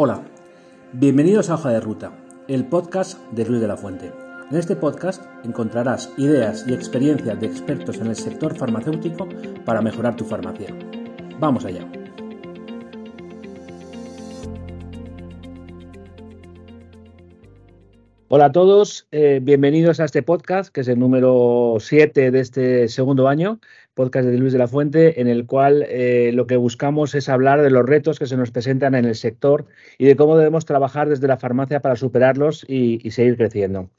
Hola, bienvenidos a Hoja de Ruta, el podcast de Luis de la Fuente. En este podcast encontrarás ideas y experiencias de expertos en el sector farmacéutico para mejorar tu farmacia. Vamos allá. Hola a todos, eh, bienvenidos a este podcast, que es el número 7 de este segundo año, podcast de Luis de la Fuente, en el cual eh, lo que buscamos es hablar de los retos que se nos presentan en el sector y de cómo debemos trabajar desde la farmacia para superarlos y, seguir creciendo.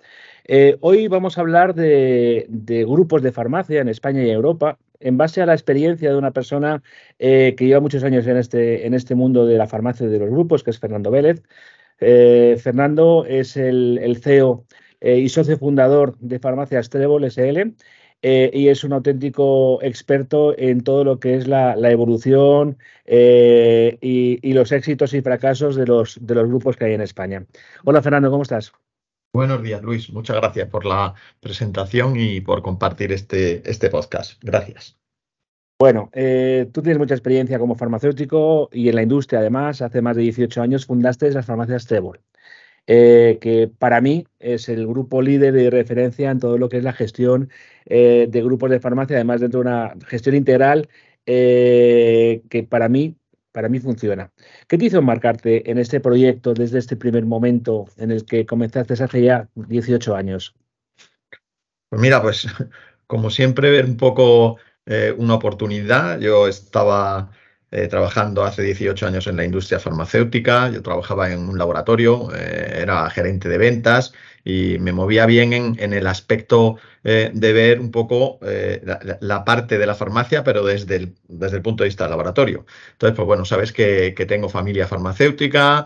Eh, hoy vamos a hablar de, grupos de farmacia en España y Europa, en base a la experiencia de una persona eh, que lleva muchos años en este, en este mundo de la farmacia y de los grupos, que es Fernando Vélez. Fernando es el, CEO y socio fundador de Farmacias Trébol SL eh, y es un auténtico experto en todo lo que es la, evolución eh, y, los éxitos y fracasos de los, de los grupos que hay en España. Hola Fernando, ¿cómo estás? Buenos días, Luis. Muchas gracias por la presentación y por compartir este, este podcast. Gracias. Bueno, eh, tú tienes mucha experiencia como farmacéutico y en la industria, además, hace más de 18 años fundaste las farmacias Trevor. Eh, que para mí es el grupo líder de referencia en todo lo que es la gestión eh, de grupos de farmacia, además dentro de una gestión integral eh, que para mí, para mí funciona. ¿Qué te hizo embarcarte en este proyecto desde este primer momento en el que comenzaste hace ya 18 años? Pues mira, pues como siempre, ver un poco una oportunidad. Yo estaba eh, trabajando hace 18 años en la industria farmacéutica. Yo trabajaba en un laboratorio, eh, era gerente de ventas y me movía bien en, el aspecto eh, de ver un poco la, parte de la farmacia, pero desde el, desde el punto de vista del laboratorio. Entonces, pues bueno, sabes que, que tengo familia farmacéutica,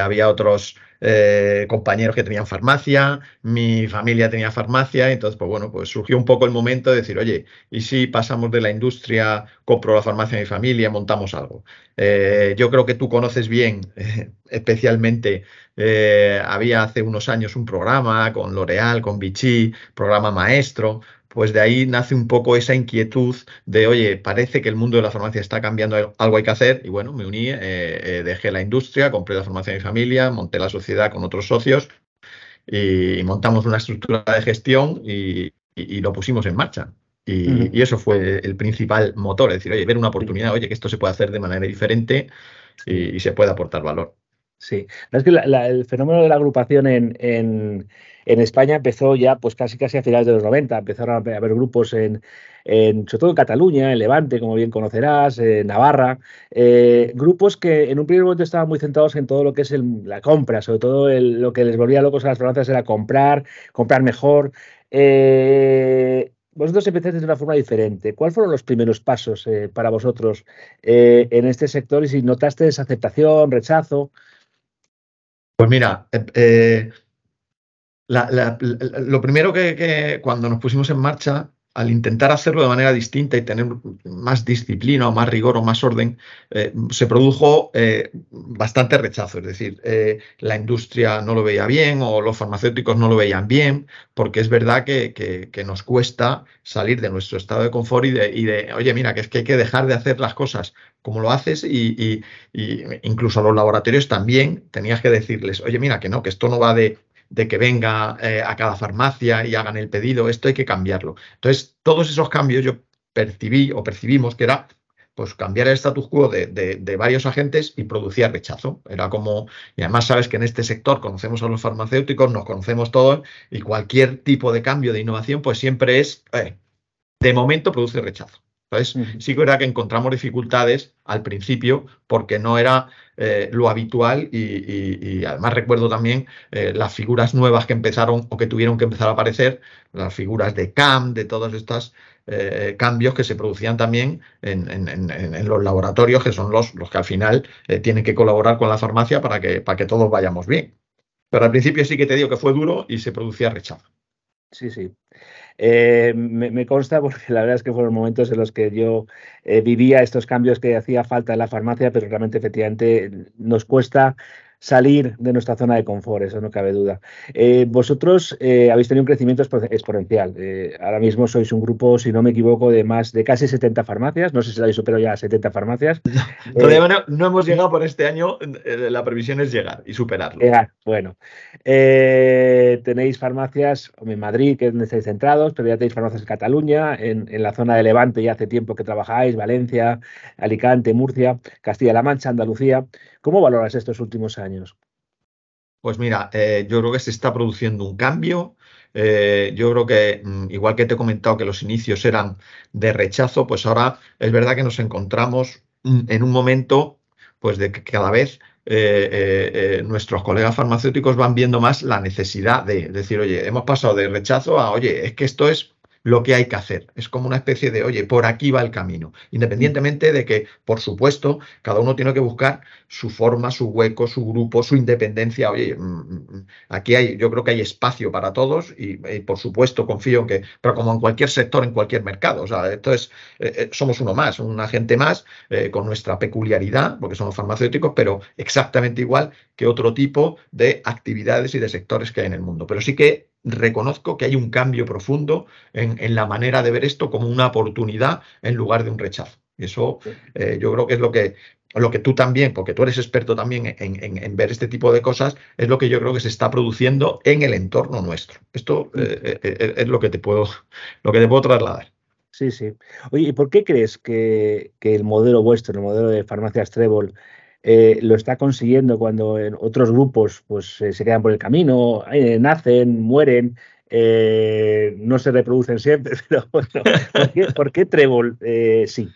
había otros eh, compañeros que tenían farmacia, mi familia tenía farmacia, entonces, pues bueno, pues surgió un poco el momento de decir, oye, ¿y si pasamos de la industria, compro la farmacia de mi familia, montamos algo? Eh, yo creo que tú conoces bien, especialmente, eh, había hace unos años un programa con L'Oreal, con Vichy, programa maestro, pues de ahí nace un poco esa inquietud de, oye, parece que el mundo de la farmacia está cambiando, algo hay que hacer, y bueno, me uní, eh, eh, dejé la industria, compré la farmacia de mi familia, monté la sociedad con otros socios y montamos una estructura de gestión y, lo pusimos en marcha. Y, eso fue el principal motor, es decir, oye, ver una oportunidad, oye, que esto se puede hacer de manera diferente y, se puede aportar valor. Sí, que el fenómeno de la agrupación en en España empezó ya pues casi casi a finales de los 90, empezaron a haber grupos en, sobre todo en Cataluña, en Levante, como bien conocerás, en Navarra, eh, grupos que en un primer momento estaban muy centrados en todo lo que es la compra, sobre todo lo que les volvía locos a las farmacias era comprar, comprar mejor. Eh, vosotros empezaste de una forma diferente. ¿Cuáles fueron los primeros pasos eh, para vosotros en este sector y si notaste esa aceptación, rechazo? Pues mira, lo primero que, cuando nos pusimos en marcha, al intentar hacerlo de manera distinta y tener más disciplina o más rigor o más orden, eh, se produjo eh, bastante rechazo. Es decir, eh, la industria no lo veía bien o los farmacéuticos no lo veían bien, porque es verdad que, nos cuesta salir de nuestro estado de confort y de, oye, mira, que es que hay que dejar de hacer las cosas como lo haces y, y incluso a los laboratorios también tenías que decirles, oye, mira, que no, que esto no va de de que venga eh, a cada farmacia y hagan el pedido, esto hay que cambiarlo. Entonces, todos esos cambios yo percibí o percibimos que era pues cambiar el status quo de, varios agentes y producía rechazo. Era como, y además sabes que en este sector conocemos a los farmacéuticos, nos conocemos todos, y cualquier tipo de cambio de innovación, pues siempre es, eh, de momento produce rechazo. Entonces, sí que era que encontramos dificultades al principio porque no era eh, lo habitual y, además recuerdo también eh, las figuras nuevas que empezaron o que tuvieron que empezar a aparecer, las figuras de CAM, de todos estos eh, cambios que se producían también en, los laboratorios, que son los, los que al final tienen que colaborar con la farmacia para que, para que todos vayamos bien. Pero al principio sí que te digo que fue duro y se producía rechazo. Sí, sí. Eh, me, consta porque la verdad es que fueron momentos en los que yo eh, vivía estos cambios que hacía falta en la farmacia, pero realmente efectivamente nos cuesta salir de nuestra zona de confort, eso no cabe duda. Eh, vosotros eh, habéis tenido un crecimiento exponencial. Eh, ahora mismo sois un grupo, si no me equivoco, de más de casi 70 farmacias. No sé si habéis superado ya 70 farmacias. Todavía no, hemos llegado por este año. La previsión es llegar y superarlo. bueno. tenéis farmacias en Madrid, que es donde estáis centrados, pero ya tenéis farmacias en Cataluña, en, en la zona de Levante ya hace tiempo que trabajáis, Valencia, Alicante, Murcia, Castilla-La Mancha, Andalucía. ¿Cómo valoras estos últimos años? Pues mira, eh, yo creo que se está produciendo un cambio. Eh, yo creo que, mm, igual que te he comentado que los inicios eran de rechazo, pues ahora es verdad que nos encontramos mm, en un momento pues de que cada vez eh, nuestros colegas farmacéuticos van viendo más la necesidad de decir, oye, hemos pasado de rechazo a, oye, es que esto es lo que hay que hacer. Es como una especie de, oye, por aquí va el camino. Independientemente de que, por supuesto, cada uno tiene que buscar su forma, su hueco, su grupo, su independencia. Oye, mm, mm, mm, aquí hay, yo creo que hay espacio para todos y, por supuesto confío en que, pero como en cualquier sector, en cualquier mercado. O sea, esto es, eh, eh, somos uno más, un agente más eh, con nuestra peculiaridad, porque somos farmacéuticos, pero exactamente igual que otro tipo de actividades y de sectores que hay en el mundo. Pero sí que reconozco que hay un cambio profundo en, la manera de ver esto como una oportunidad en lugar de un rechazo. Y eso eh, yo creo que es lo que, lo que tú también, porque tú eres experto también en, ver este tipo de cosas, es lo que yo creo que se está produciendo en el entorno nuestro. Esto eh, eh, es lo que, te puedo, lo que te puedo trasladar. Sí, sí. Oye, ¿y por qué crees que, que el modelo vuestro, el modelo de farmacias Trébol, eh, lo está consiguiendo cuando en otros grupos pues se quedan por el camino, eh, nacen, mueren, eh, no se reproducen siempre, ¿por qué, Trébol sí?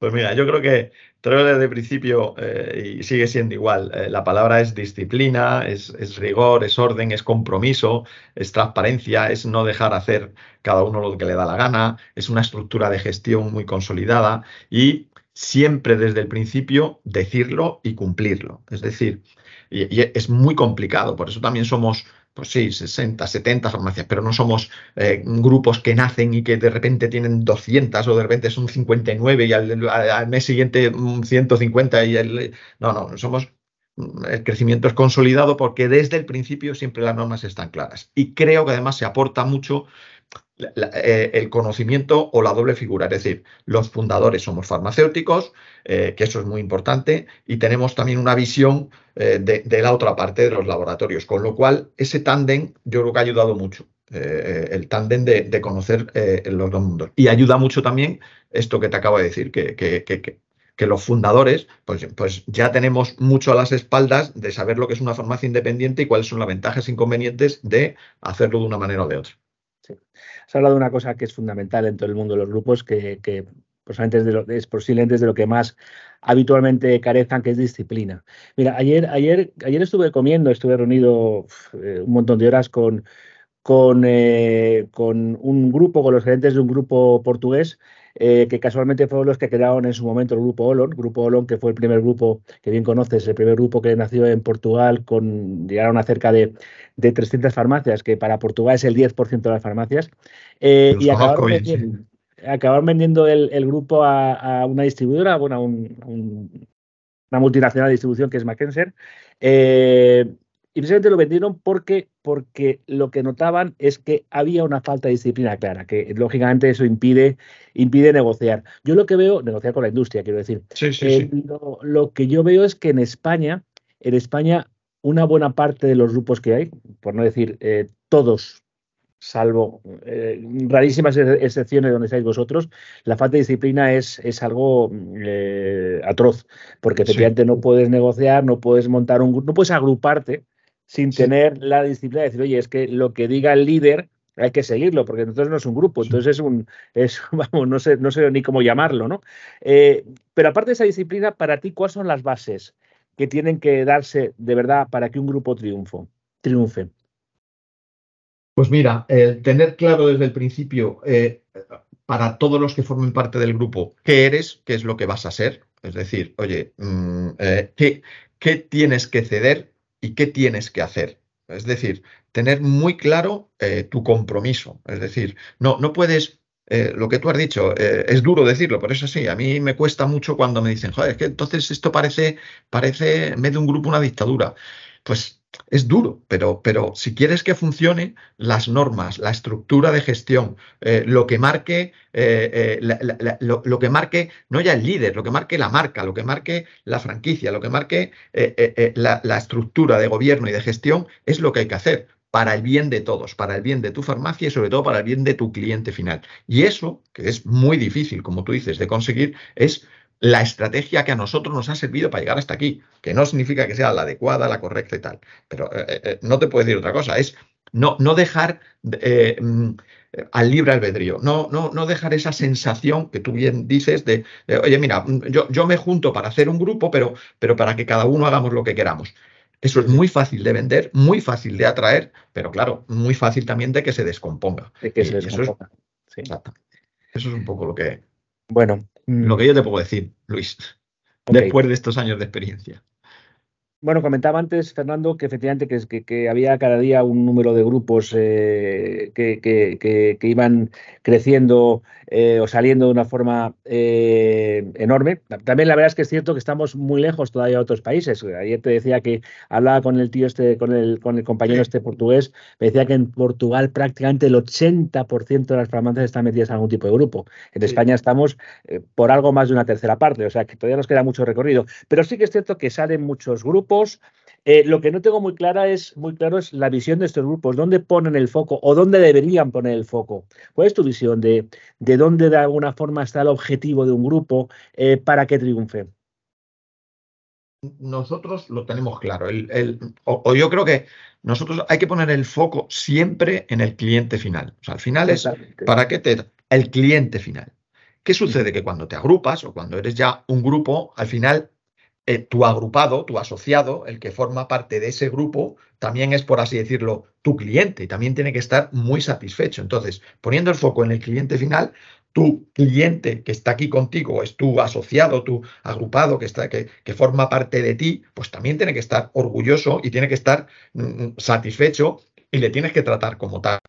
Pues mira, yo creo que Trébol desde el principio y sigue siendo igual. la palabra es disciplina, es, es, rigor, es orden, es compromiso, es transparencia, es no dejar hacer cada uno lo que le da la gana, es una estructura de gestión muy consolidada y siempre desde el principio decirlo y cumplirlo. Es decir, y, es muy complicado, por eso también somos, pues sí, 60, 70 farmacias, pero no somos eh, grupos que nacen y que de repente tienen 200 o de repente son 59 y al, mes siguiente 150 y el, no, no, somos el crecimiento es consolidado porque desde el principio siempre las normas están claras. Y creo que además se aporta mucho eh, el conocimiento o la doble figura, es decir, los fundadores somos farmacéuticos, eh, que eso es muy importante, y tenemos también una visión eh, de, la otra parte de los laboratorios, con lo cual ese tándem yo creo que ha ayudado mucho. el tándem de, conocer los dos mundos. Y ayuda mucho también esto que te acabo de decir, que, los fundadores, pues, pues, ya tenemos mucho a las espaldas de saber lo que es una farmacia independiente y cuáles son las ventajas e inconvenientes de hacerlo de una manera o de otra. Has hablado de una cosa que es fundamental en todo el mundo de los grupos, que, posiblemente es, de lo, es de lo que más habitualmente carezcan, que es disciplina. Mira, ayer, ayer, ayer estuve comiendo, estuve reunido eh, un montón de horas con, con, eh, con un grupo, con los gerentes de un grupo portugués eh, que casualmente fueron los que crearon en su momento el grupo Olon, grupo Olon que fue el primer grupo que bien conoces, el primer grupo que nació en Portugal, con llegaron a cerca de, de 300 farmacias, que para Portugal es el 10% de las farmacias, eh, y acabaron vendiendo, acabaron vendiendo, el, grupo a, una distribuidora, bueno, una multinacional de distribución que es Mackensen, eh, y precisamente lo vendieron porque, porque lo que notaban es que había una falta de disciplina clara, que lógicamente eso impide, impide negociar. Yo lo que veo, negociar con la industria, quiero decir. Sí, sí, eh, sí. Lo, que yo veo es que en España, en España, una buena parte de los grupos que hay, por no decir eh, todos, salvo eh, rarísimas excepciones donde estáis vosotros, la falta de disciplina es, es algo atroz, porque efectivamente no puedes negociar, no puedes montar un grupo, no puedes agruparte sin tener la disciplina de decir, oye, es que lo que diga el líder hay que seguirlo, porque entonces no es un grupo, entonces es un, es, vamos, no sé, no sé ni cómo llamarlo, ¿no? Eh, pero aparte de esa disciplina, para ti, ¿cuáles son las bases que tienen que darse de verdad para que un grupo triunfo, triunfe? Pues mira, el tener claro desde el principio, eh, para todos los que formen parte del grupo, qué eres, qué es lo que vas a ser. Es decir, oye, mm, eh, ¿qué, ¿qué tienes que ceder y qué tienes que hacer. Es decir, tener muy claro eh, tu compromiso. Es decir, no, no puedes eh, lo que tú has dicho, eh, es duro decirlo, pero eso sí, a mí me cuesta mucho cuando me dicen, joder, es que entonces esto parece, parece en vez de un grupo una dictadura. Pues es duro, pero, pero si quieres que funcione, las normas, la estructura de gestión, eh, lo que marque, lo, que marque, no ya el líder, lo que marque la marca, lo que marque la franquicia, lo que marque la estructura de gobierno y de gestión, es lo que hay que hacer para el bien de todos, para el bien de tu farmacia y sobre todo para el bien de tu cliente final. Y eso, que es muy difícil, como tú dices, de conseguir, es la estrategia que a nosotros nos ha servido para llegar hasta aquí, que no significa que sea la adecuada, la correcta y tal. Pero eh, eh, eh, no te puedo decir otra cosa, es no, no dejar mm, al libre albedrío, no, no, no dejar esa sensación que tú bien dices de, oye, mira, mm, yo, yo, me junto para hacer un grupo, pero, pero para que cada uno hagamos lo que queramos. Eso es muy fácil de vender, muy fácil de atraer, pero claro, muy fácil también de que se descomponga. De que se descomponga. Eso es, Eso es un poco lo que, bueno, lo mm. que yo te puedo decir, Luis, después de estos años de experiencia. Bueno, comentaba antes, Fernando, que efectivamente que, que, había cada día un número de grupos eh, que, iban creciendo eh, o saliendo de una forma eh, enorme. También la verdad es que es cierto que estamos muy lejos todavía de otros países. Ayer te decía que hablaba con el tío este, con el, con el compañero este portugués, me decía que en Portugal prácticamente el 80% de las farmacias están metidas en algún tipo de grupo. En España estamos por algo más de una tercera parte, o sea que todavía nos queda mucho recorrido. Pero sí que es cierto que salen muchos grupos eh, lo que no tengo muy clara es muy claro es la visión de estos grupos, dónde ponen el foco o dónde deberían poner el foco. ¿Cuál es tu visión de, de dónde de alguna forma está el objetivo de un grupo eh, para que triunfe? Nosotros lo tenemos claro. o, yo creo que nosotros hay que poner el foco siempre en el cliente final. O sea, al final es para qué te el cliente final. ¿Qué sucede? Que cuando te agrupas o cuando eres ya un grupo, al final eh, tu agrupado, tu asociado, el que forma parte de ese grupo, también es, por así decirlo, tu cliente y también tiene que estar muy satisfecho. Entonces, poniendo el foco en el cliente final, tu cliente que está aquí contigo, es tu asociado, tu agrupado que, está, que, que forma parte de ti, pues también tiene que estar orgulloso y tiene que estar mm, mm, satisfecho y le tienes que tratar como tal.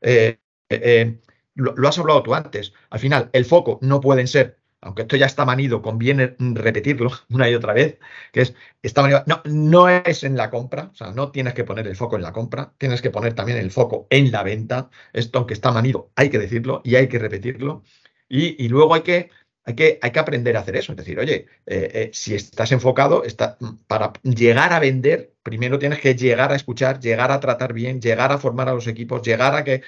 Eh, eh, lo, lo has hablado tú antes. Al final, el foco no pueden ser aunque esto ya está manido, conviene repetirlo una y otra vez, que es, está manido, no, no es en la compra, o sea, no tienes que poner el foco en la compra, tienes que poner también el foco en la venta. Esto, aunque está manido, hay que decirlo y hay que repetirlo. Y, luego hay que, hay, que, hay que aprender a hacer eso. Es decir, oye, eh, eh, si estás enfocado, está, para llegar a vender, primero tienes que llegar a escuchar, llegar a tratar bien, llegar a formar a los equipos, llegar a que,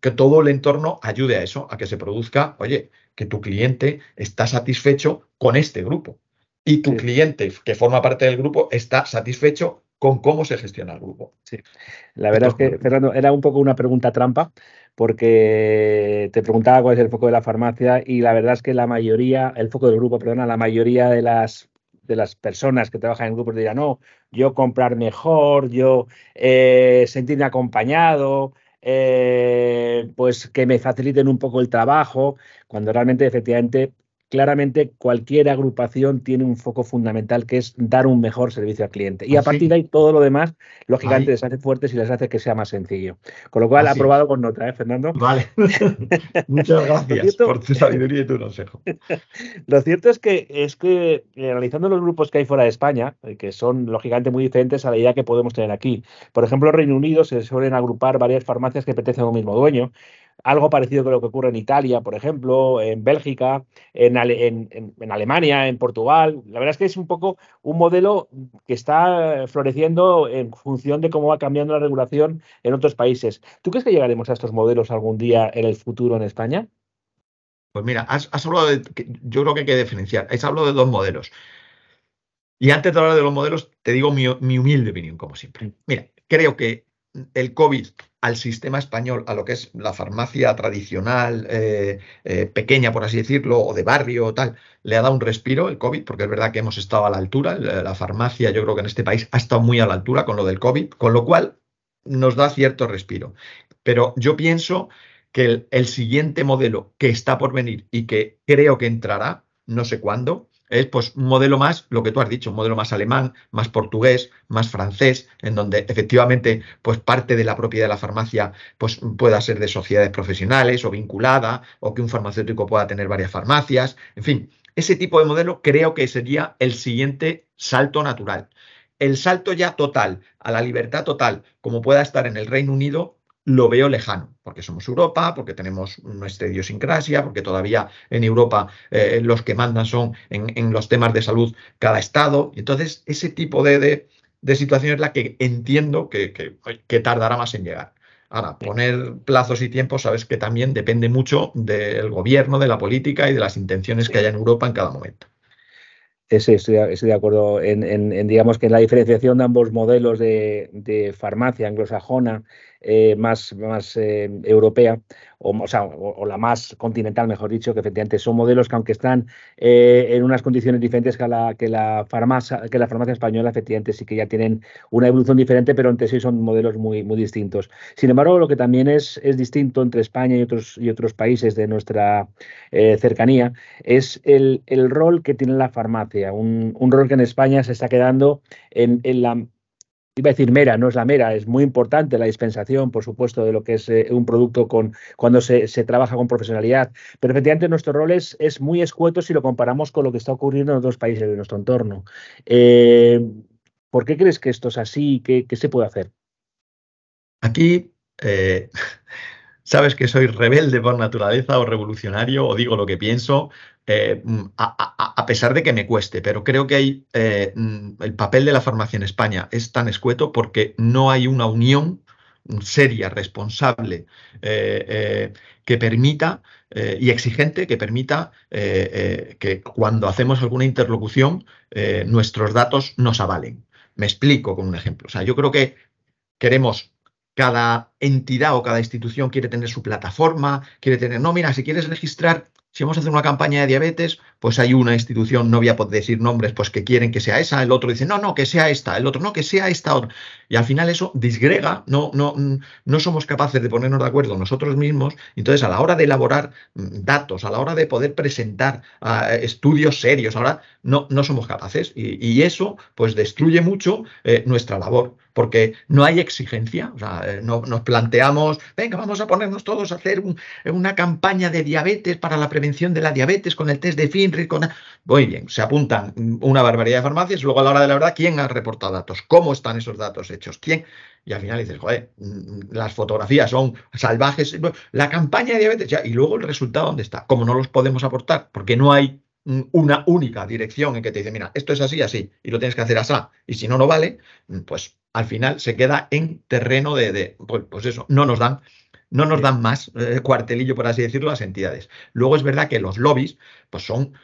que todo el entorno ayude a eso, a que se produzca, oye, que tu cliente está satisfecho con este grupo y tu cliente que forma parte del grupo está satisfecho con cómo se gestiona el grupo. Sí, la verdad es que, Fernando, era un poco una pregunta trampa, porque te preguntaba cuál es el foco de la farmacia y la verdad es que la mayoría, el foco del grupo, perdona, la mayoría de las de las personas que trabajan en grupos dirán, no, yo comprar mejor, yo eh, sentirme acompañado, eh, pues que me faciliten un poco el trabajo, cuando realmente efectivamente claramente cualquier agrupación tiene un foco fundamental que es dar un mejor servicio al cliente. Y a partir de ahí todo lo demás, lógicamente, les hace fuertes y les hace que sea más sencillo. Con lo cual, ha aprobado con nota, ¿eh, Fernando? Vale. Muchas gracias por tu sabiduría y tu consejo. lo cierto es que, es que eh, analizando los grupos que hay fuera de España, eh, que son lógicamente muy diferentes a la idea que podemos tener aquí. Por ejemplo, en Reino Unido se suelen agrupar varias farmacias que pertenecen a un mismo dueño. Algo parecido con lo que ocurre en Italia, por ejemplo, en Bélgica, en, Alemania, en Portugal. La verdad es que es un poco un modelo que está floreciendo en función de cómo va cambiando la regulación en otros países. ¿Tú crees que llegaremos a estos modelos algún día en el futuro en España? Pues mira, has, hablado de, yo creo que hay que diferenciar. Has hablado de dos modelos. Y antes de hablar de los modelos, te digo mi, mi humilde opinión, como siempre. Mira, creo que el COVID al sistema español, a lo que es la farmacia tradicional, eh, eh, pequeña, por así decirlo, o de barrio o tal, le ha dado un respiro el COVID, porque es verdad que hemos estado a la altura. La farmacia, yo creo que en este país ha estado muy a la altura con lo del COVID, con lo cual nos da cierto respiro. Pero yo pienso que el, siguiente modelo que está por venir y que creo que entrará, no sé cuándo, es pues un modelo más, lo que tú has dicho, un modelo más alemán, más portugués, más francés, en donde efectivamente pues parte de la propiedad de la farmacia pues pueda ser de sociedades profesionales o vinculada, o que un farmacéutico pueda tener varias farmacias, en fin, ese tipo de modelo creo que sería el siguiente salto natural. El salto ya total a la libertad total, como pueda estar en el Reino Unido, lo veo lejano, porque somos Europa, porque tenemos nuestra idiosincrasia, porque todavía en Europa eh, los que mandan son en, los temas de salud cada estado. Entonces, ese tipo de, situación es la que entiendo que, que, tardará más en llegar. Ahora, poner plazos y tiempos, sabes que también depende mucho del gobierno, de la política y de las intenciones que haya en Europa en cada momento. Sí, estoy, de acuerdo en, digamos que en la diferenciación de ambos modelos de, de farmacia anglosajona eh, más, más eh, europea, o, o, la más continental, mejor dicho, que efectivamente son modelos que aunque están eh, en unas condiciones diferentes que la, que, la farmacia, que la farmacia española, efectivamente sí que ya tienen una evolución diferente, pero entre sí son modelos muy, muy distintos. Sin embargo, lo que también es, es distinto entre España y otros, y otros países de nuestra cercanía es el, el, rol que tiene la farmacia, un, un, rol que en España se está quedando en, en la iba a decir mera, no es la mera, es muy importante la dispensación, por supuesto, de lo que es eh, un producto con cuando se, trabaja con profesionalidad, pero efectivamente nuestro rol es, es, muy escueto si lo comparamos con lo que está ocurriendo en otros países de nuestro entorno. Eh, ¿Por qué crees que esto es así? ¿Qué, qué se puede hacer? Aquí eh, sabes que soy rebelde por naturaleza o revolucionario o digo lo que pienso, eh, mm, a, pesar de que me cueste, pero creo que hay eh, mm, el papel de la farmacia en España es tan escueto porque no hay una unión seria, responsable, eh, que permita y exigente que permita que cuando hacemos alguna interlocución nuestros datos nos avalen. Me explico con un ejemplo. O sea, yo creo que queremos cada entidad o cada institución quiere tener su plataforma, quiere tener, no, mira, si quieres registrar si vamos a hacer una campaña de diabetes, pues hay una institución, no voy a poder decir nombres, pues que quieren que sea esa, el otro dice, no, no, que sea esta, el otro, no, que sea esta otra. Y al final eso disgrega, no, no, no somos capaces de ponernos de acuerdo nosotros mismos. Entonces, a la hora de elaborar mm, datos, a la hora de poder presentar ah, estudios serios, ahora no, no somos capaces. Y, eso, pues, destruye mucho eh, nuestra labor porque no hay exigencia. O sea, eh, no, nos planteamos, venga, vamos a ponernos todos a hacer una campaña de diabetes para la prevención de la diabetes con el test de FINRI. Con... Muy bien, se apuntan una barbaridad de farmacias luego a la hora de la verdad, ¿quién ha reportado datos? ¿Cómo están esos datos hechos? ¿Quién? Y al final dices, joder, mm, las fotografías son salvajes, la campaña de diabetes, ya, y luego el resultado, ¿dónde está? Como no los podemos aportar, porque no hay una única dirección en que te dice, mira, esto es así, así, y lo tienes que hacer así, y si no, no vale, pues al final se queda en terreno de, pues, pues, eso, no nos dan, no nos dan más eh, cuartelillo, por así decirlo, las entidades. Luego es verdad que los lobbies, pues son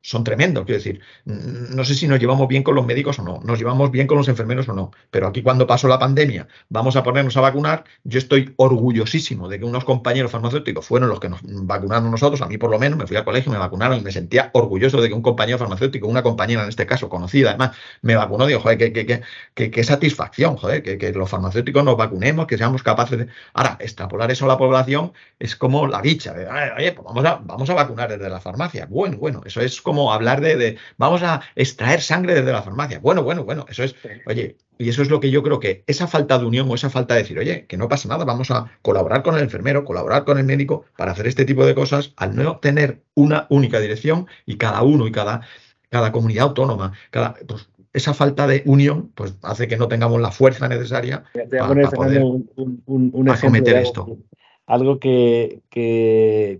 son tremendos. Quiero decir, no sé si nos llevamos bien con los médicos o no, nos llevamos bien con los enfermeros o no, pero aquí cuando pasó la pandemia, vamos a ponernos a vacunar. Yo estoy orgullosísimo de que unos compañeros farmacéuticos fueron los que nos vacunaron nosotros, a mí por lo menos, me fui al colegio, me vacunaron y me sentía orgulloso de que un compañero farmacéutico, una compañera en este caso conocida, además, me vacunó. Digo, joder, qué, satisfacción, joder, que, los farmacéuticos nos vacunemos, que seamos capaces de. Ahora, extrapolar eso a la población es como la dicha, de, oye, pues vamos a, vamos a vacunar desde la farmacia. Bueno, bueno, eso es como hablar de, vamos a extraer sangre desde la farmacia. Bueno, bueno, bueno, eso es, oye, y eso es lo que yo creo que esa falta de unión o esa falta de decir, oye, que no pasa nada, vamos a colaborar con el enfermero, colaborar con el médico para hacer este tipo de cosas, al no tener una única dirección y cada uno y cada, cada comunidad autónoma, cada, pues, esa falta de unión pues hace que no tengamos la fuerza necesaria para, poder un, acometer esto algo que,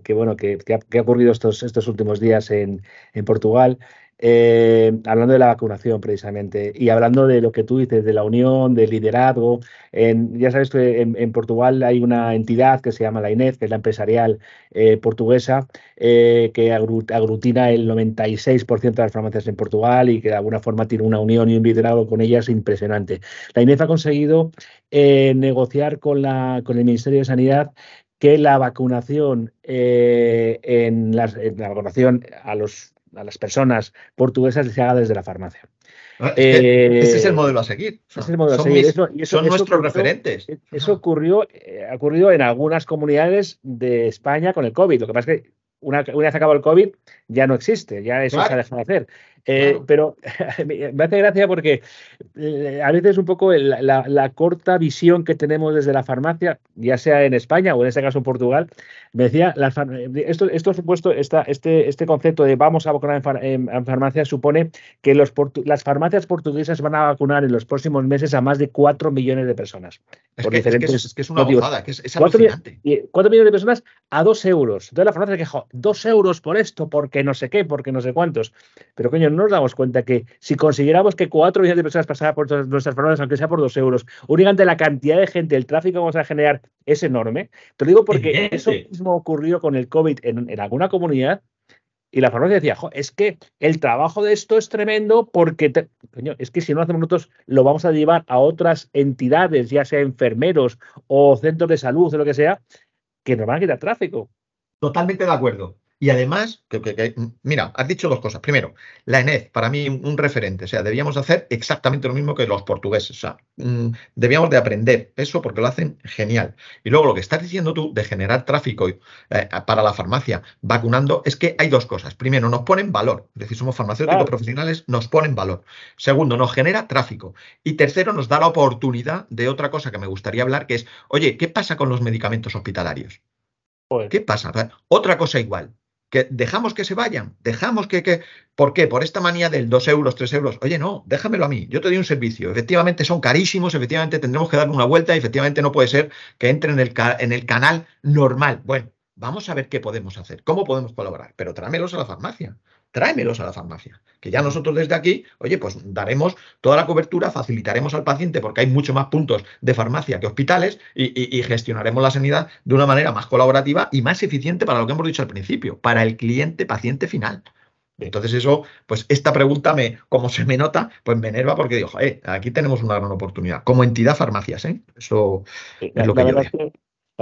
bueno, que, ha, ocurrido estos, estos últimos días en, en Portugal, eh, hablando de la vacunación precisamente y hablando de lo que tú dices, de la unión, del liderazgo. ya sabes que en, Portugal hay una entidad que se llama la INEF, que es la empresarial eh, portuguesa, eh, que aglutina el 96% de las farmacias en Portugal y que de alguna forma tiene una unión y un liderazgo con ellas impresionante. La INEF ha conseguido negociar con, la, con el Ministerio de Sanidad que la vacunación en, en, la vacunación a los a las personas portuguesas se haga desde la farmacia. Ah, ese es el modelo a seguir. es el modelo a seguir. son nuestros referentes. Eso ocurrió, eh, ha ocurrido en algunas comunidades de España con el COVID. Lo que pasa es que una, vez acabado el COVID ya no existe, ya eso se ha dejado de hacer. Eh, pero me hace gracia porque eh, a veces un poco la, corta visión que tenemos desde la farmacia, ya sea en España o en este caso en Portugal, me decía, esto, esto supuesto, esta, este, este concepto de vamos a vacunar en, farmacia supone que los las farmacias portuguesas van a vacunar en los próximos meses a más de 4 millones de personas. Es, que, es, que es, una bojada, que es, alucinante. 4, millones de personas a 2 euros. Entonces la farmacia quejó, 2 euros por esto, porque no sé qué, porque no sé cuántos. Pero coño, no nos damos cuenta que si consiguiéramos que 4 millones de personas pasaran por nuestras farmacias, aunque sea por 2 euros, únicamente la cantidad de gente, el tráfico que vamos a generar es enorme. Te lo digo porque eso mismo ocurrió con el COVID en, en alguna comunidad y la farmacia decía, es que el trabajo de esto es tremendo porque, es que si no lo hacemos nosotros, lo vamos a llevar a otras entidades, ya sea enfermeros o centros de salud o lo que sea, que nos van a quitar tráfico. Totalmente de acuerdo. Y además, que, mira, has dicho dos cosas. Primero, la ENEZ, para mí un referente. O sea, debíamos hacer exactamente lo mismo que los portugueses. O sea, mm, debíamos de aprender eso porque lo hacen genial. Y luego lo que estás diciendo tú de generar tráfico eh, para la farmacia vacunando es que hay dos cosas. Primero, nos ponen valor. Es decir, somos farmacéuticos profesionales, nos ponen valor. Segundo, nos genera tráfico. Y tercero, nos da la oportunidad de otra cosa que me gustaría hablar, que es, oye, ¿qué pasa con los medicamentos hospitalarios? Pues ¿Qué pasa? Otra cosa igual que dejamos que se vayan, dejamos que, que, ¿por qué? Por esta manía del 2 euros, 3 euros. Oye, no, déjamelo a mí, yo te doy un servicio. Efectivamente son carísimos, efectivamente tendremos que darle una vuelta efectivamente no puede ser que entre en el, en el canal normal. Bueno, vamos a ver qué podemos hacer, cómo podemos colaborar, pero tráemelos a la farmacia tráemelos a la farmacia. Que ya nosotros desde aquí, oye, pues daremos toda la cobertura, facilitaremos al paciente porque hay mucho más puntos de farmacia que hospitales y, gestionaremos la sanidad de una manera más colaborativa y más eficiente para lo que hemos dicho al principio, para el cliente paciente final. Entonces eso, pues esta pregunta me, como se me nota, pues me enerva porque digo, eh, aquí tenemos una gran oportunidad. Como entidad farmacias, ¿eh? Eso es lo que yo veo.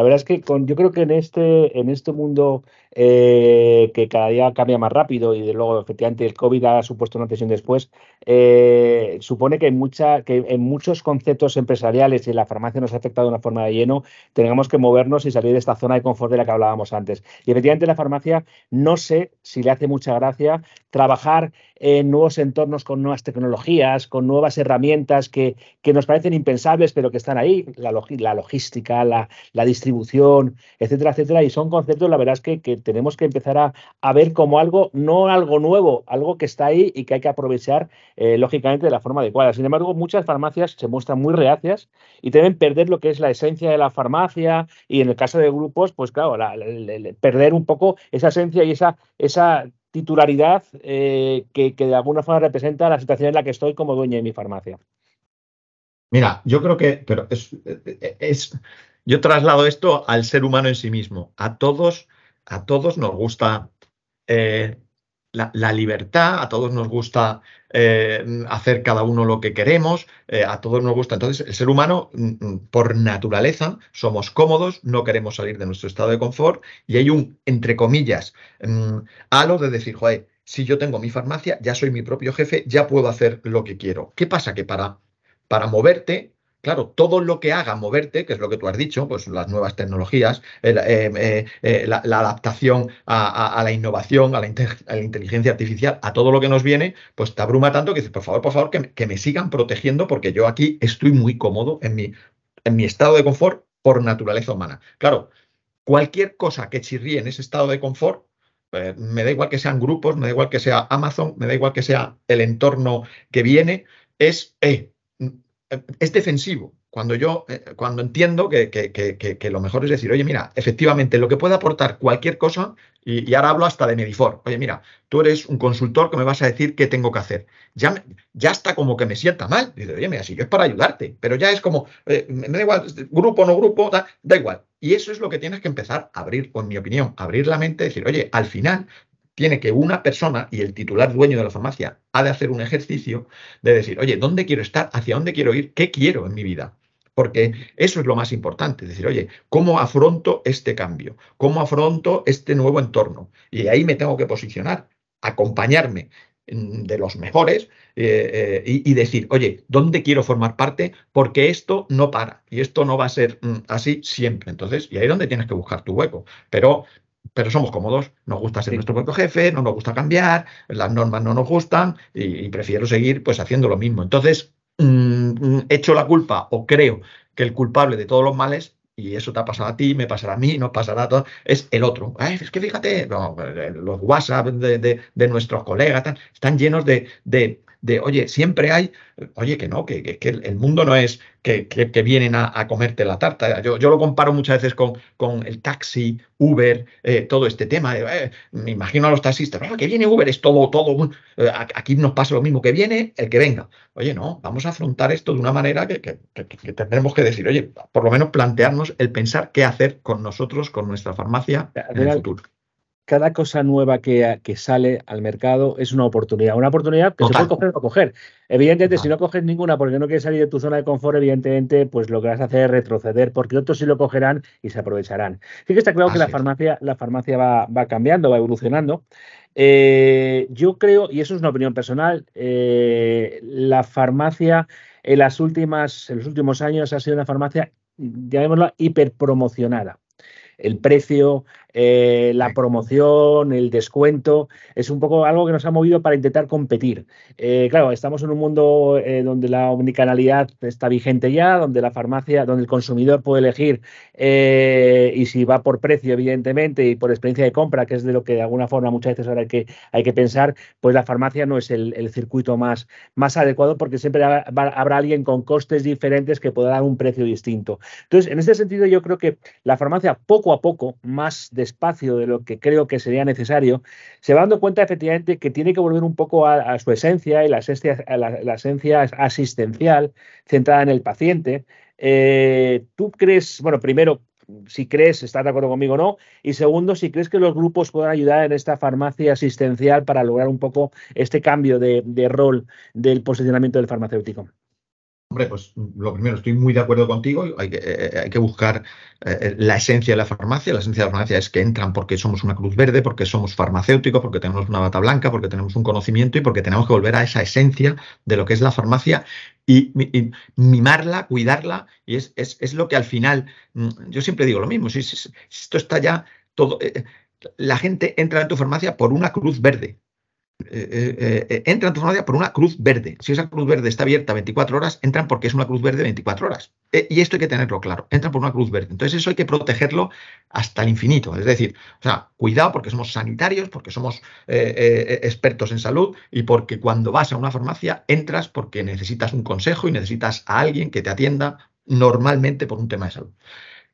La verdad es que con, yo creo que en este, en este mundo eh, que cada día cambia más rápido y de luego efectivamente el COVID ha supuesto una tensión después, eh, supone que, mucha, que en muchos conceptos empresariales y la farmacia nos ha afectado de una forma de lleno, tengamos que movernos y salir de esta zona de confort de la que hablábamos antes. Y efectivamente la farmacia no sé si le hace mucha gracia trabajar en nuevos entornos con nuevas tecnologías, con nuevas herramientas que, que nos parecen impensables, pero que están ahí, la, logística, la, la, distribución, etcétera, etcétera. Y son conceptos, la verdad es que, que tenemos que empezar a, a, ver como algo, no algo nuevo, algo que está ahí y que hay que aprovechar, eh, lógicamente, de la forma adecuada. Sin embargo, muchas farmacias se muestran muy reacias y deben perder lo que es la esencia de la farmacia y en el caso de grupos, pues claro, perder un poco esa esencia y esa, esa titularidad eh, que, de alguna forma representa la situación en la que estoy como dueño de mi farmacia. Mira, yo creo que, pero es, yo traslado esto al ser humano en sí mismo. A todos, a todos nos gusta eh, la, libertad, a todos nos gusta eh, hacer cada uno lo que queremos, eh, a todos nos gusta. Entonces, el ser humano, mm, mm, por naturaleza, somos cómodos, no queremos salir de nuestro estado de confort y hay un, entre comillas, mm, halo de decir, joder, si yo tengo mi farmacia, ya soy mi propio jefe, ya puedo hacer lo que quiero. ¿Qué pasa? Que para, para moverte Claro, todo lo que haga moverte, que es lo que tú has dicho, pues las nuevas tecnologías, eh, eh, eh, la, adaptación a, la innovación, a la, inteligencia artificial, a todo lo que nos viene, pues te abruma tanto que dices, por favor, por favor, que, me sigan protegiendo porque yo aquí estoy muy cómodo en mi, estado de confort por naturaleza humana. Claro, cualquier cosa que chirríe en ese estado de confort, me da igual que sean grupos, me da igual que sea Amazon, me da igual que sea el entorno que viene, es, es defensivo. Cuando yo, eh, cuando entiendo que, lo mejor es decir, oye, mira, efectivamente, lo que puede aportar cualquier cosa, y, ahora hablo hasta de Medifor, oye, mira, tú eres un consultor que me vas a decir qué tengo que hacer. Ya, ya está como que me sienta mal. Dice, oye, mira, si yo es para ayudarte, pero ya es como, eh, me da igual, grupo, no grupo, da, da igual. Y eso es lo que tienes que empezar a abrir, en mi opinión, abrir la mente, decir, oye, al final tiene que una persona y el titular dueño de la farmacia ha de hacer un ejercicio de decir, oye, ¿dónde quiero estar? ¿Hacia dónde quiero ir? ¿Qué quiero en mi vida? Porque eso es lo más importante, es decir, oye, ¿cómo afronto este cambio? ¿Cómo afronto este nuevo entorno? Y ahí me tengo que posicionar, acompañarme de los mejores eh, eh, y, decir, oye, ¿dónde quiero formar parte? Porque esto no para y esto no va a ser mm, así siempre. Entonces, y ahí es donde tienes que buscar tu hueco. Pero pero somos cómodos. Nos gusta ser nuestro propio jefe, no nos gusta cambiar, las normas no nos gustan y, prefiero seguir pues haciendo lo mismo. Entonces, mm, echo la culpa o creo que el culpable de todos los males y eso te ha pasado a ti, me pasará a mí, nos pasará a todos, es el otro. es que fíjate, los WhatsApp de, nuestros colegas están llenos de, de, oye, siempre hay, oye, que no, que, que, el mundo no es que, que vienen a, comerte la tarta. Yo, yo, lo comparo muchas veces con, con el taxi, Uber, eh, todo este tema. Eh, me imagino a los taxistas, que viene Uber, es todo, todo. Eh, aquí nos pasa lo mismo, que viene el que venga. Oye, no, vamos a afrontar esto de una manera que, tendremos que decir, oye, por lo menos plantearnos el pensar qué hacer con nosotros, con nuestra farmacia en el futuro cada cosa nueva que, sale al mercado es una oportunidad. Una oportunidad que se puede coger o no coger. Evidentemente, si no coges ninguna porque no quieres salir de tu zona de confort, evidentemente, pues lo que vas a hacer es retroceder, porque otros sí lo cogerán y se aprovecharán. Sí que está claro que la farmacia, la farmacia va, cambiando, va evolucionando. Eh, yo creo, y eso es una opinión personal, eh, la farmacia en las últimas, en los últimos años ha sido una farmacia, llamémosla, hiperpromocionada el precio, eh, la promoción, el descuento, es un poco algo que nos ha movido para intentar competir. Eh, claro, estamos en un mundo eh, donde la omnicanalidad está vigente ya, donde la farmacia, donde el consumidor puede elegir y si va por precio, evidentemente, y por experiencia de compra, que es de lo que de alguna forma muchas veces ahora hay que, hay que pensar, pues la farmacia no es el, circuito más, más adecuado porque siempre habrá alguien con costes diferentes que pueda dar un precio distinto. Entonces, en este sentido, yo creo que la farmacia poco a poco, más de espacio de lo que creo que sería necesario, se va dando cuenta efectivamente que tiene que volver un poco a, su esencia y la esencia, la, esencia asistencial centrada en el paciente. Eh, ¿Tú crees, bueno, primero, si crees, estás de acuerdo conmigo o no, y segundo, si crees que los grupos puedan ayudar en esta farmacia asistencial para lograr un poco este cambio de rol del posicionamiento del farmacéutico. Hombre, pues lo primero, estoy muy de acuerdo contigo. Hay que, eh, que buscar eh, la esencia de la farmacia. La esencia de la farmacia es que entran porque somos una cruz verde, porque somos farmacéuticos, porque tenemos una bata blanca, porque tenemos un conocimiento y porque tenemos que volver a esa esencia de lo que es la farmacia y, mimarla, cuidarla. Y es, es, lo que al final, mm, yo siempre digo lo mismo, si, esto está ya todo... Eh, la gente entra en tu farmacia por una cruz verde. Eh, eh, eh, entra en tu farmacia por una cruz verde. Si esa cruz verde está abierta 24 horas, entran porque es una cruz verde 24 horas. y esto hay que tenerlo claro. Entran por una cruz verde. Entonces eso hay que protegerlo hasta el infinito. Es decir, o sea, cuidado porque somos sanitarios, porque somos expertos en salud y porque cuando vas a una farmacia entras porque necesitas un consejo y necesitas a alguien que te atienda normalmente por un tema de salud.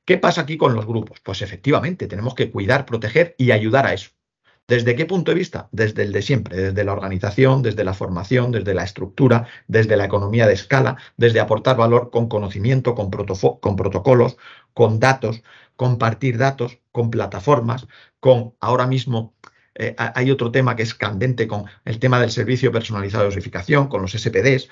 ¿Qué pasa aquí con los grupos? Pues efectivamente, tenemos que cuidar, proteger y ayudar a eso. ¿Desde qué punto de vista? Desde el de siempre, desde la organización, desde la formación, desde la estructura, desde la economía de escala, desde aportar valor con conocimiento, con, con protocolos, con datos, compartir datos, con plataformas, con ahora mismo eh, hay otro tema que es candente con el tema del servicio personalizado de dosificación, con los SPDs,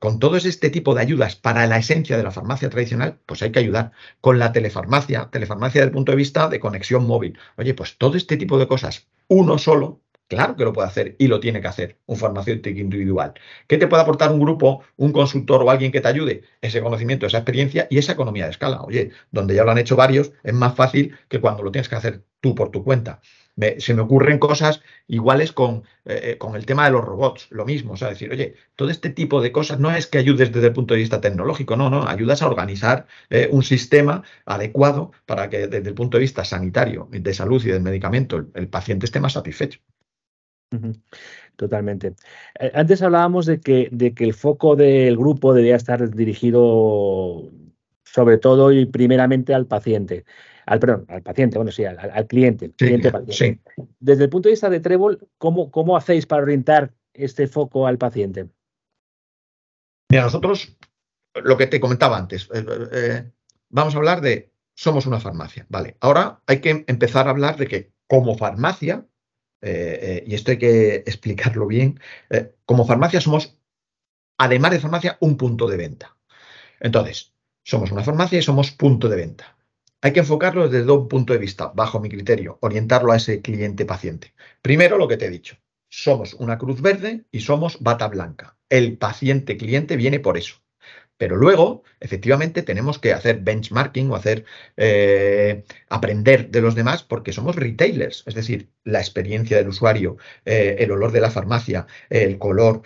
con todo este tipo de ayudas para la esencia de la farmacia tradicional, pues hay que ayudar. Con la telefarmacia, telefarmacia desde el punto de vista de conexión móvil. Oye, pues todo este tipo de cosas, uno solo, Claro que lo puede hacer y lo tiene que hacer un farmacéutico individual. ¿Qué te puede aportar un grupo, un consultor o alguien que te ayude? Ese conocimiento, esa experiencia y esa economía de escala. Oye, donde ya lo han hecho varios, es más fácil que cuando lo tienes que hacer tú por tu cuenta se me ocurren cosas iguales con, eh, eh, con, el tema de los robots, lo mismo, o sea, decir, oye, todo este tipo de cosas no es que ayudes desde el punto de vista tecnológico, no, no, ayudas a organizar eh, un sistema adecuado para que desde el punto de vista sanitario, de salud y del medicamento, el, paciente esté más satisfecho. Totalmente. Antes hablábamos de que, de que el foco del grupo debía estar dirigido sobre todo y primeramente al paciente al, perdón, al paciente, bueno, sí, al, cliente, cliente Desde el punto de vista de Trébol, ¿cómo, ¿cómo hacéis para orientar este foco al paciente? Mira, nosotros, lo que te comentaba antes, eh, eh, vamos a hablar de, somos una farmacia, ¿vale? Ahora hay que empezar a hablar de que como farmacia, eh, y esto hay que explicarlo bien, como farmacia somos, además de farmacia, un punto de venta. Entonces, somos una farmacia y somos punto de venta. Hay que enfocarlo desde un punto de vista, bajo mi criterio, orientarlo a ese cliente paciente. Primero, lo que te he dicho, somos una cruz verde y somos bata blanca. El paciente cliente viene por eso. Pero luego, efectivamente, tenemos que hacer benchmarking o hacer eh, aprender de los demás porque somos retailers. Es decir, la experiencia del usuario, eh, el olor de la farmacia, el color,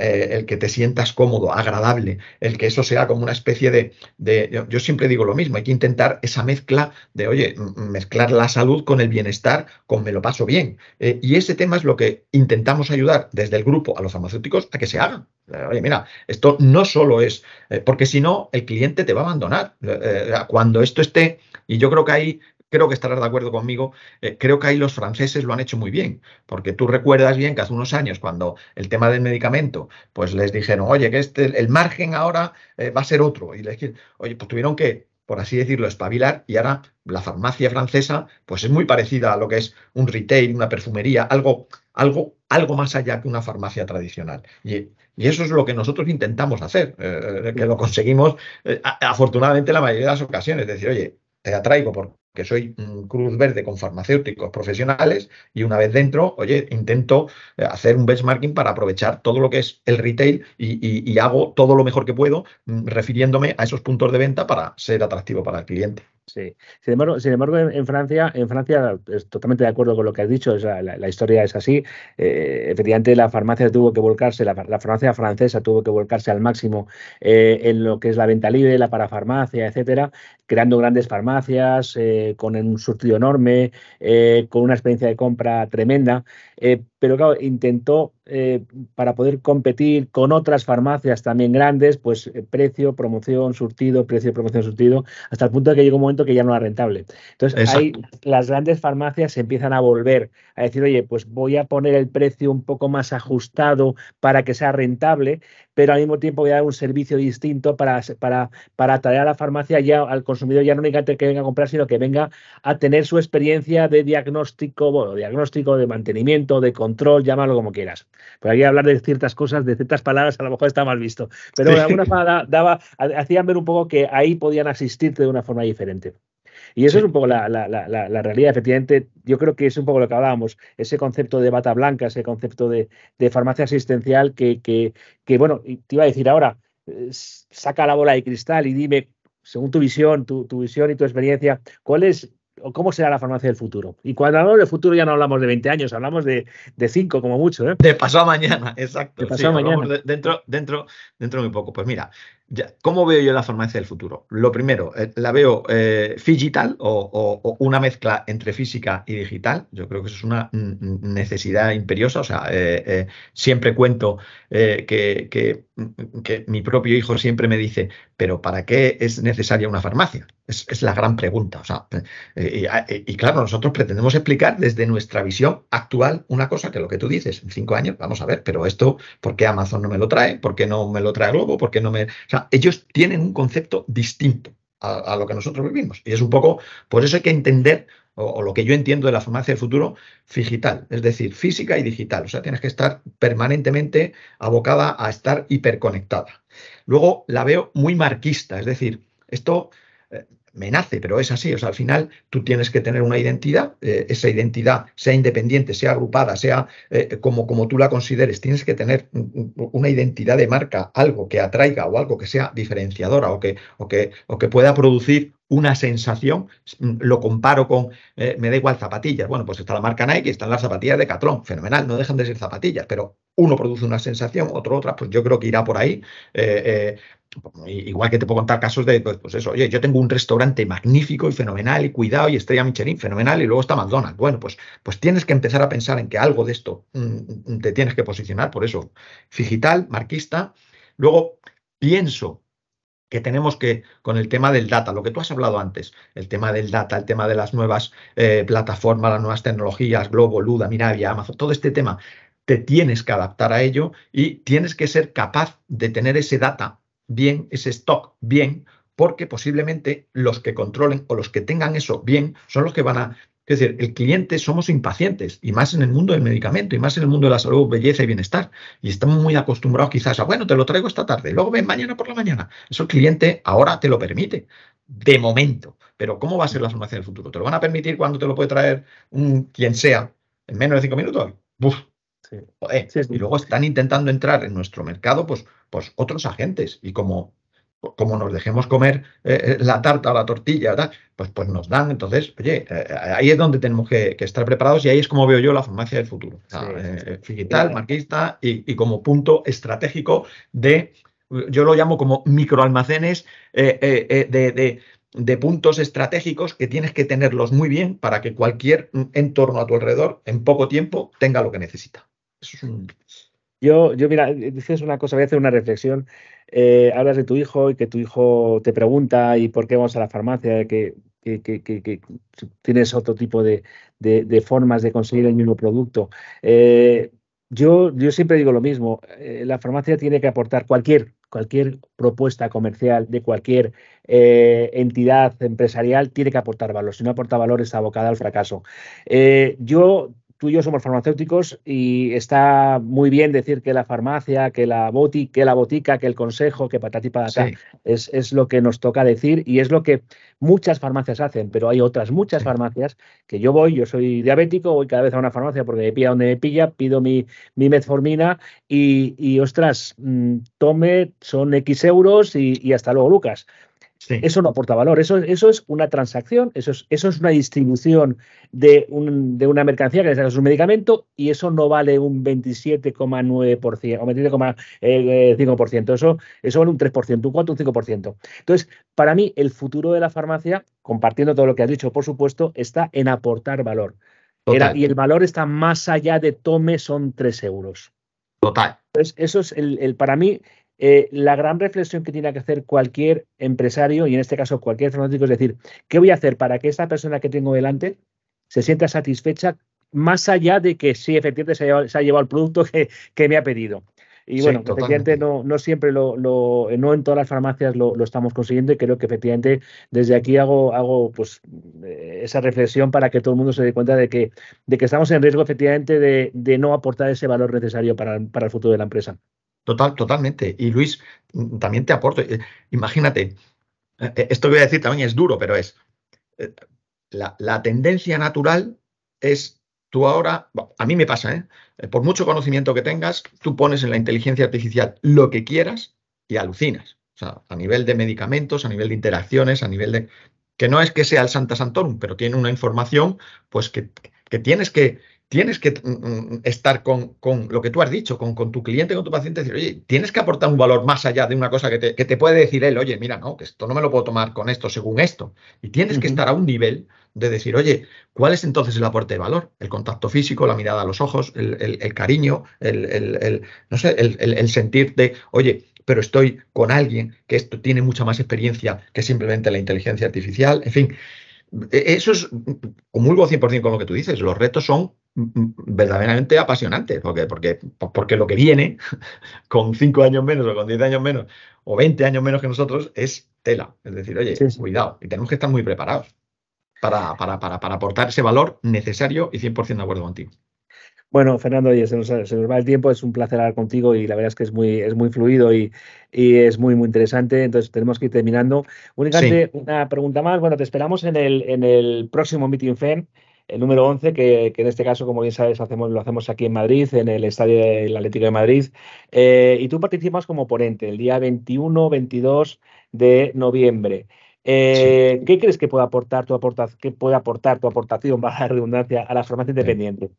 eh, el que te sientas cómodo, agradable, el que eso sea como una especie de, de, Yo siempre digo lo mismo, hay que intentar esa mezcla de, oye, mezclar la salud con el bienestar, con me lo paso bien. y ese tema es lo que intentamos ayudar desde el grupo a los farmacéuticos a que se hagan. Oye, mira, esto no solo es, eh, porque si no, el cliente te va a abandonar. Eh, eh, cuando esto esté, y yo creo que ahí, creo que estarás de acuerdo conmigo, creo que ahí los franceses lo han hecho muy bien, porque tú recuerdas bien que hace unos años, cuando el tema del medicamento, pues les dijeron, oye, que este, el margen ahora va a ser otro, y les oye, pues tuvieron que por así decirlo, espabilar y ahora la farmacia francesa pues es muy parecida a lo que es un retail, una perfumería, algo, algo, algo más allá que una farmacia tradicional. Y, eso es lo que nosotros intentamos hacer, eh, que lo conseguimos eh, afortunadamente la mayoría de las ocasiones, es decir, oye, te atraigo porque soy Cruz Verde con farmacéuticos profesionales y una vez dentro, oye, intento eh, hacer un benchmarking para aprovechar todo lo que es el retail y, hago todo lo mejor que puedo mm, refiriéndome a esos puntos de venta para ser atractivo para el cliente. Sí. Sin embargo, sin embargo en, Francia, en Francia, es totalmente de acuerdo con lo que has dicho, la, historia es así. Eh, efectivamente, la farmacia tuvo que volcarse, la, farmacia francesa tuvo que volcarse al máximo eh, en lo que es la venta libre, la parafarmacia, etcétera, creando grandes farmacias eh, con un surtido enorme, con una experiencia de compra tremenda. Pero claro, intentó para poder competir con otras farmacias también grandes, pues precio, promoción, surtido, precio, promoción, surtido, hasta el punto de que llegó un momento que ya no era rentable. Entonces, ahí las grandes farmacias se empiezan a volver a decir, oye, pues voy a poner el precio un poco más ajustado para que sea rentable, pero al mismo tiempo voy a dar un servicio distinto para, para, para atraer a la farmacia ya al consumidor, ya no únicamente que venga a comprar, sino que venga a tener su experiencia de diagnóstico, bueno, diagnóstico, de mantenimiento, de control, llámalo como quieras. Pero aquí hablar de ciertas cosas, de ciertas palabras, a lo mejor está mal visto. Pero de alguna forma daba, hacían ver un poco que ahí podían asistirte de una forma diferente. Y eso es un poco la, realidad, efectivamente. Yo creo que es un poco lo que hablábamos, ese concepto de bata blanca, ese concepto de, farmacia asistencial que, que, que, bueno, te iba a decir ahora, saca la bola de cristal y dime, según tu visión, tu, tu visión y tu experiencia, ¿cuál es o cómo será la farmacia del futuro. Y cuando hablamos de futuro ya no hablamos de 20 años, hablamos de, de 5 como mucho. ¿eh? De pasado a mañana, exacto. De pasado mañana. dentro, dentro, dentro de muy poco. Pues mira, ¿Cómo veo yo la farmacia del futuro? Lo primero, eh, la veo eh, digital o, una mezcla entre física y digital. Yo creo que eso es una necesidad imperiosa. O sea, eh, siempre cuento que, que, mi propio hijo siempre me dice, pero ¿para qué es necesaria una farmacia? Es, la gran pregunta. O sea, y, claro, nosotros pretendemos explicar desde nuestra visión actual una cosa que lo que tú dices, en cinco años, vamos a ver, pero esto, ¿por qué Amazon no me lo trae? ¿Por qué no me lo trae Globo? ¿Por qué no me ellos tienen un concepto distinto a, lo que nosotros vivimos. Y es un poco, por eso hay que entender, o, lo que yo entiendo de la farmacia del futuro, digital, es decir, física y digital. O sea, tienes que estar permanentemente abocada a estar hiperconectada. Luego la veo muy marquista, es decir, esto eh, me nace, pero es así. O sea, al final tú tienes que tener una identidad, eh, esa identidad, sea independiente, sea agrupada, sea eh, como, como tú la consideres, tienes que tener una identidad de marca, algo que atraiga o algo que sea diferenciadora o que, o que, o que pueda producir una sensación, lo comparo con, eh, me da igual zapatillas, bueno, pues está la marca Nike, están las zapatillas de Catrón, fenomenal, no dejan de ser zapatillas, pero uno produce una sensación, otro otra, pues yo creo que irá por ahí. Igual que te puedo contar casos de, pues, pues, eso, oye, yo tengo un restaurante magnífico y fenomenal y cuidado y estrella Michelin, fenomenal, y luego está McDonald's. Bueno, pues, pues tienes que empezar a pensar en que algo de esto mm, te tienes que posicionar, por eso, digital, marquista. Luego, pienso que tenemos que, con el tema del data, lo que tú has hablado antes, el tema del data, el tema de las nuevas eh, plataformas, las nuevas tecnologías, Globo, Luda, Miravia, Amazon, todo este tema, te tienes que adaptar a ello y tienes que ser capaz de tener ese data bien, ese stock bien, porque posiblemente los que controlen o los que tengan eso bien son los que van a... Es decir, el cliente somos impacientes, y más en el mundo del medicamento, y más en el mundo de la salud, belleza y bienestar. Y estamos muy acostumbrados quizás a, bueno, te lo traigo esta tarde, luego ven mañana por la mañana. Eso el cliente ahora te lo permite, de momento. Pero ¿cómo va a ser la formación del futuro? ¿Te lo van a permitir cuando te lo puede traer un, quien sea en menos de cinco minutos? Y luego están intentando entrar en nuestro mercado, pues, pues otros agentes. Y como como nos dejemos comer eh, la tarta o la tortilla, ¿verdad? Pues, pues nos dan. Entonces, oye, ahí es donde tenemos que, estar preparados y ahí es como veo yo la farmacia del futuro. digital, marquista y, como punto estratégico de, yo lo llamo como microalmacenes de, de puntos estratégicos que tienes que tenerlos muy bien para que cualquier entorno a tu alrededor en poco tiempo tenga lo que necesita. Yo, yo, mira, dices una cosa, voy a hacer una reflexión. Eh, hablas de tu hijo y que tu hijo te pregunta y por qué vamos a la farmacia, que, tienes otro tipo de, formas de conseguir el mismo producto. Eh, yo, yo siempre digo lo mismo, eh, la farmacia tiene que aportar cualquier, cualquier propuesta comercial de cualquier eh, entidad empresarial, tiene que aportar valor. Si no aporta valor, está abocada al fracaso. Eh, yo tú y yo somos farmacéuticos y está muy bien decir que la farmacia, que la botica, que la botica, que el consejo, que patati acá, es, es, lo que nos toca decir y es lo que muchas farmacias hacen, pero hay otras muchas farmacias que yo voy, yo soy diabético, voy cada vez a una farmacia porque me pilla donde me pilla, pido mi, mi metformina y, y ostras, mm, tome, son X euros y, y hasta luego, Lucas. Eso no aporta valor, eso, eso es una transacción, eso es, eso es una distribución de, un, de una mercancía que es un medicamento y eso no vale un 27,9% o 27,5%, eh, eso, eso vale un 3%, un 4, un 5%. Entonces, para mí, el futuro de la farmacia, compartiendo todo lo que has dicho, por supuesto, está en aportar valor. y el valor está más allá de tome, son 3 euros. Total. Entonces, eso es el, el para mí, eh, la gran reflexión que tiene que hacer cualquier empresario, y en este caso cualquier farmacéutico, es decir, ¿qué voy a hacer para que esta persona que tengo delante se sienta satisfecha más allá de que sí, efectivamente se ha llevado, el producto que, me ha pedido? Y bueno, efectivamente no, no siempre lo, no en todas las farmacias lo, estamos consiguiendo y creo que efectivamente desde aquí hago, hago pues eh, esa reflexión para que todo el mundo se dé cuenta de que, de que estamos en riesgo efectivamente de, no aportar ese valor necesario para el futuro de la empresa. Total, totalmente. Y Luis, mm, también te aporto. Eh, imagínate, eh, eh, esto que voy a decir también es duro, pero es la, tendencia natural es tú ahora, a mí me pasa, ¿eh? por mucho conocimiento que tengas, tú pones en la inteligencia artificial lo que quieras y alucinas. O sea, a nivel de medicamentos, a nivel de interacciones, a nivel de... que no es que sea el Santa Santorum, pero tiene una información pues que, que tienes que, tienes que mm, mm, estar con, lo que tú has dicho, con, tu cliente, con tu paciente, decir, oye, tienes que aportar un valor más allá de una cosa que te, puede decir él, oye, mira, no, que esto no me lo puedo tomar con esto según esto. Y tienes que estar a un nivel de decir, oye, ¿cuál es entonces el aporte de valor? El contacto físico, la mirada a los ojos, el, cariño, el, no sé, el, sentir de, oye, pero estoy con alguien que esto tiene mucha más experiencia que simplemente la inteligencia artificial, en fin. E, eso es, comulgo 100% con lo que tú dices, los retos son verdaderamente apasionante, porque, porque, porque lo que viene con 5 años menos o con 10 años menos o 20 años menos que nosotros es tela. Es decir, oye, cuidado, y tenemos que estar muy preparados para, para, para, para aportar ese valor necesario y 100% de acuerdo contigo. Bueno, Fernando, oye, se nos, va el tiempo, es un placer hablar contigo y la verdad es que es muy, es muy fluido y, y es muy, muy interesante. Entonces tenemos que ir terminando. Únicamente una pregunta más. Bueno, te esperamos en el, en el próximo Meeting FEM el número 11, que, en este caso, como bien sabes, hacemos, lo hacemos aquí en Madrid, en el Estadio del Atlético de Madrid. Eh, y tú participas como ponente el día 21-22 de noviembre. Eh, ¿Qué crees que puede aportar tu que puede aportar tu aportación, baja la redundancia, a la formación independiente?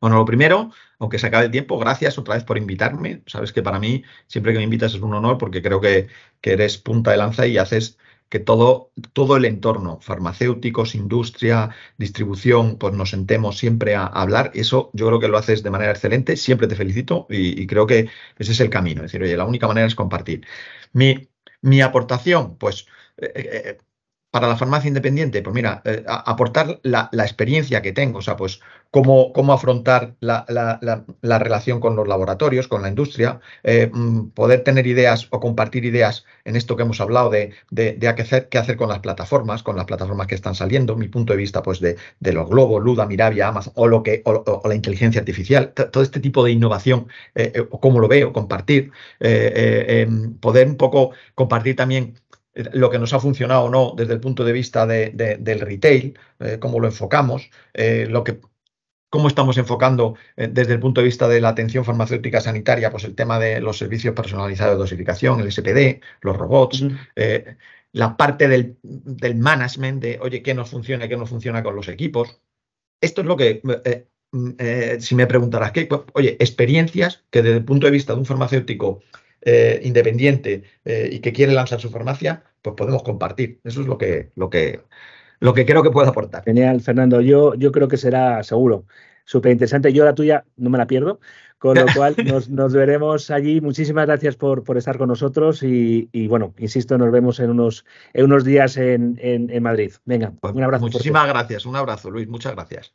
Bueno, lo primero, aunque se acabe el tiempo, gracias otra vez por invitarme. Sabes que para mí, siempre que me invitas es un honor porque creo que, que eres punta de lanza y haces que todo, todo el entorno, farmacéuticos, industria, distribución, pues nos sentemos siempre a, hablar. Eso yo creo que lo haces de manera excelente, siempre te felicito y, creo que ese es el camino. Es decir, oye, la única manera es compartir. Mi, mi aportación, pues eh, eh, eh, para la farmacia independiente? Pues mira, eh, aportar la, experiencia que tengo, o sea, pues cómo, cómo afrontar la, relación con los laboratorios, con la industria, eh, mm, poder tener ideas o compartir ideas en esto que hemos hablado de, de, qué, hacer, qué, hacer, con las plataformas, con las plataformas que están saliendo, mi punto de vista pues de, los globos, Luda, Mirabia, Amazon, o, lo que, o, la inteligencia artificial, todo este tipo de innovación, eh, cómo lo veo, compartir, em, poder un poco compartir también lo que nos ha funcionado o no desde el punto de vista del retail, eh, cómo lo enfocamos, eh, lo que cómo estamos enfocando eh, desde el punto de vista de la atención farmacéutica sanitaria, pues el tema de los servicios personalizados de dosificación, el SPD, los robots, la parte del, management de, oye, qué nos funciona y qué no funciona con los equipos. Esto es lo que, si me preguntarás, ¿qué? Pues, oye, experiencias que desde el punto de vista de un farmacéutico independiente y que quiere lanzar su farmacia, pues podemos compartir. Eso es lo que, lo que, lo que creo que puede aportar. Genial, Fernando. Yo, yo creo que será seguro súper interesante. Yo la tuya no me la pierdo, con lo cual nos, veremos allí. Muchísimas gracias por, por estar con nosotros y, bueno, insisto, nos vemos en unos, en unos días en, en, Madrid. Venga, pues un abrazo. Muchísimas gracias, un abrazo, Luis, muchas gracias.